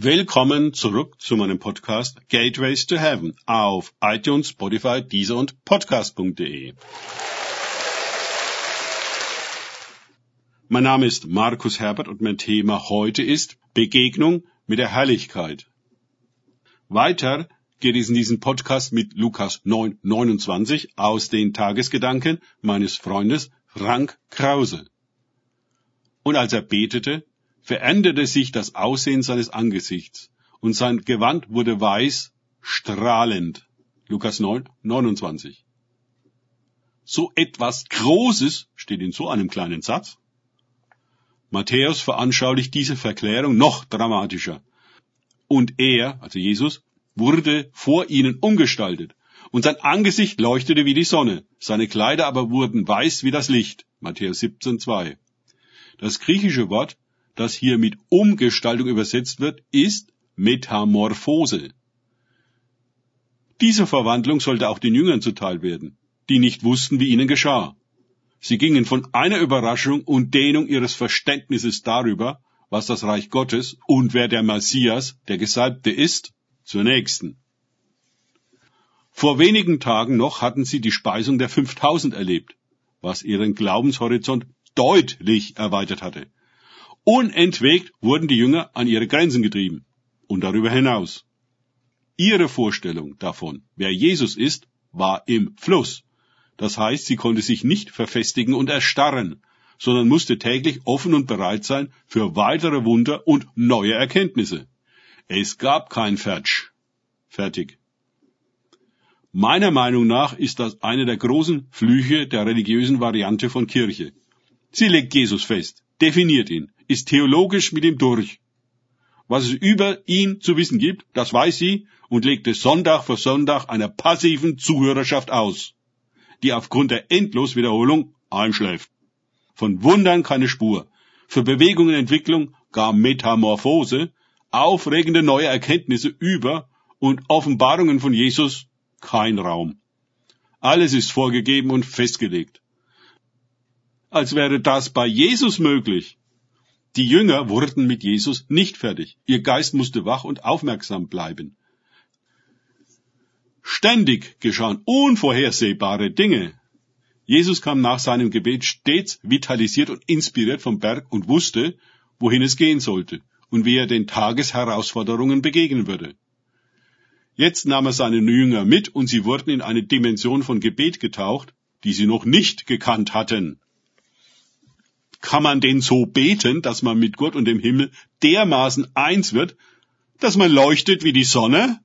Willkommen zurück zu meinem Podcast Gateways to Heaven auf iTunes, Spotify, Deezer und Podcast.de. Mein Name ist Markus Herbert und mein Thema heute ist Begegnung mit der Herrlichkeit. Weiter geht es in diesem Podcast mit Lukas 9, 29 aus den Tagesgedanken meines Freundes Frank Krause. Und als er betete, veränderte sich das Aussehen seines Angesichts und sein Gewand wurde weiß, strahlend. Lukas 9, 29. So etwas Großes steht in so einem kleinen Satz. Matthäus veranschaulicht diese Verklärung noch dramatischer. Und er, also Jesus, wurde vor ihnen umgestaltet. Und sein Angesicht leuchtete wie die Sonne, seine Kleider aber wurden weiß wie das Licht. Matthäus 17, 2. Das griechische Wort, das hier mit Umgestaltung übersetzt wird, ist Metamorphose. Diese Verwandlung sollte auch den Jüngern zuteil werden, die nicht wussten, wie ihnen geschah. Sie gingen von einer Überraschung und Dehnung ihres Verständnisses darüber, was das Reich Gottes und wer der Messias, der Gesalbte ist, zur nächsten. Vor wenigen Tagen noch hatten sie die Speisung der 5000 erlebt, was ihren Glaubenshorizont deutlich erweitert hatte. Unentwegt wurden die Jünger an ihre Grenzen getrieben und darüber hinaus. Ihre Vorstellung davon, wer Jesus ist, war im Fluss. Das heißt, sie konnte sich nicht verfestigen und erstarren, sondern musste täglich offen und bereit sein für weitere Wunder und neue Erkenntnisse. Es gab kein Fertsch. Fertig. Meiner Meinung nach ist das eine der großen Flüche der religiösen Variante von Kirche. Sie legt Jesus fest, definiert ihn, ist theologisch mit ihm durch. Was es über ihn zu wissen gibt, das weiß sie und legt es Sonntag für Sonntag einer passiven Zuhörerschaft aus die aufgrund der Endloswiederholung einschläft. Von Wundern keine Spur. Für Bewegung und Entwicklung gar Metamorphose, aufregende neue Erkenntnisse über und Offenbarungen von Jesus kein Raum. Alles ist vorgegeben und festgelegt. Als wäre das bei Jesus möglich. Die Jünger wurden mit Jesus nicht fertig. Ihr Geist musste wach und aufmerksam bleiben. Ständig geschahen unvorhersehbare Dinge. Jesus kam nach seinem Gebet stets vitalisiert und inspiriert vom Berg und wusste, wohin es gehen sollte und wie er den Tagesherausforderungen begegnen würde. Jetzt nahm er seine Jünger mit und sie wurden in eine Dimension von Gebet getaucht, die sie noch nicht gekannt hatten. Kann man denn so beten, dass man mit Gott und dem Himmel dermaßen eins wird, dass man leuchtet wie die Sonne?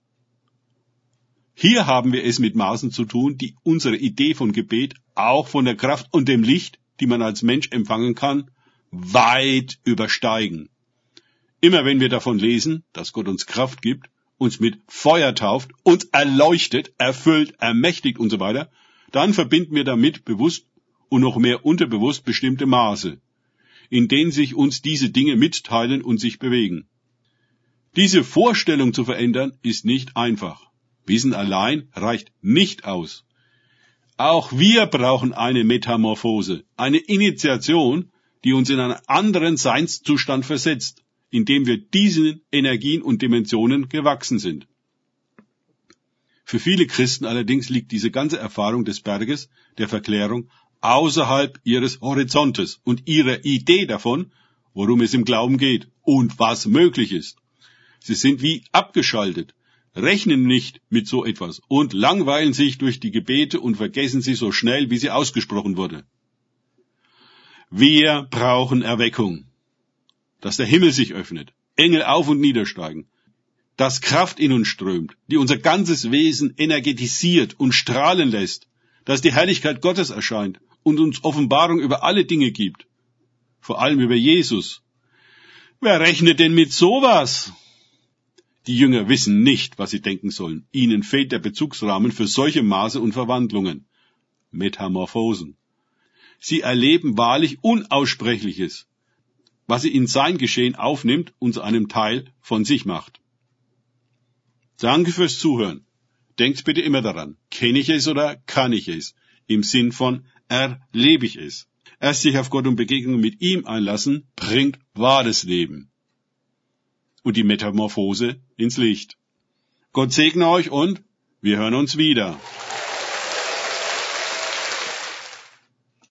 Hier haben wir es mit Maßen zu tun, die unsere Idee von Gebet auch von der Kraft und dem Licht, die man als Mensch empfangen kann, weit übersteigen. Immer wenn wir davon lesen, dass Gott uns Kraft gibt, uns mit Feuer tauft, uns erleuchtet, erfüllt, ermächtigt und so weiter, dann verbinden wir damit bewusst und noch mehr unterbewusst bestimmte Maße, in denen sich uns diese Dinge mitteilen und sich bewegen. Diese Vorstellung zu verändern ist nicht einfach. Wissen allein reicht nicht aus. Auch wir brauchen eine Metamorphose, eine Initiation, die uns in einen anderen Seinszustand versetzt, indem wir diesen Energien und Dimensionen gewachsen sind. Für viele Christen allerdings liegt diese ganze Erfahrung des Berges, der Verklärung, außerhalb ihres Horizontes und ihrer Idee davon, worum es im Glauben geht und was möglich ist. Sie sind wie abgeschaltet, rechnen nicht mit so etwas und langweilen sich durch die Gebete und vergessen sie so schnell, wie sie ausgesprochen wurde. Wir brauchen Erweckung, dass der Himmel sich öffnet, Engel auf und niedersteigen, dass Kraft in uns strömt, die unser ganzes Wesen energetisiert und strahlen lässt, dass die Herrlichkeit Gottes erscheint und uns Offenbarung über alle Dinge gibt, vor allem über Jesus. Wer rechnet denn mit sowas? Die Jünger wissen nicht, was sie denken sollen. Ihnen fehlt der Bezugsrahmen für solche Maße und Verwandlungen. Metamorphosen. Sie erleben wahrlich Unaussprechliches, was sie in sein Geschehen aufnimmt und zu einem Teil von sich macht. Danke fürs Zuhören. Denkt bitte immer daran, kenne ich es oder kann ich es? Im Sinn von erlebe ich es. Erst sich auf Gott und Begegnung mit ihm einlassen, bringt wahres Leben. und die Metamorphose ins Licht. Gott segne euch und wir hören uns wieder.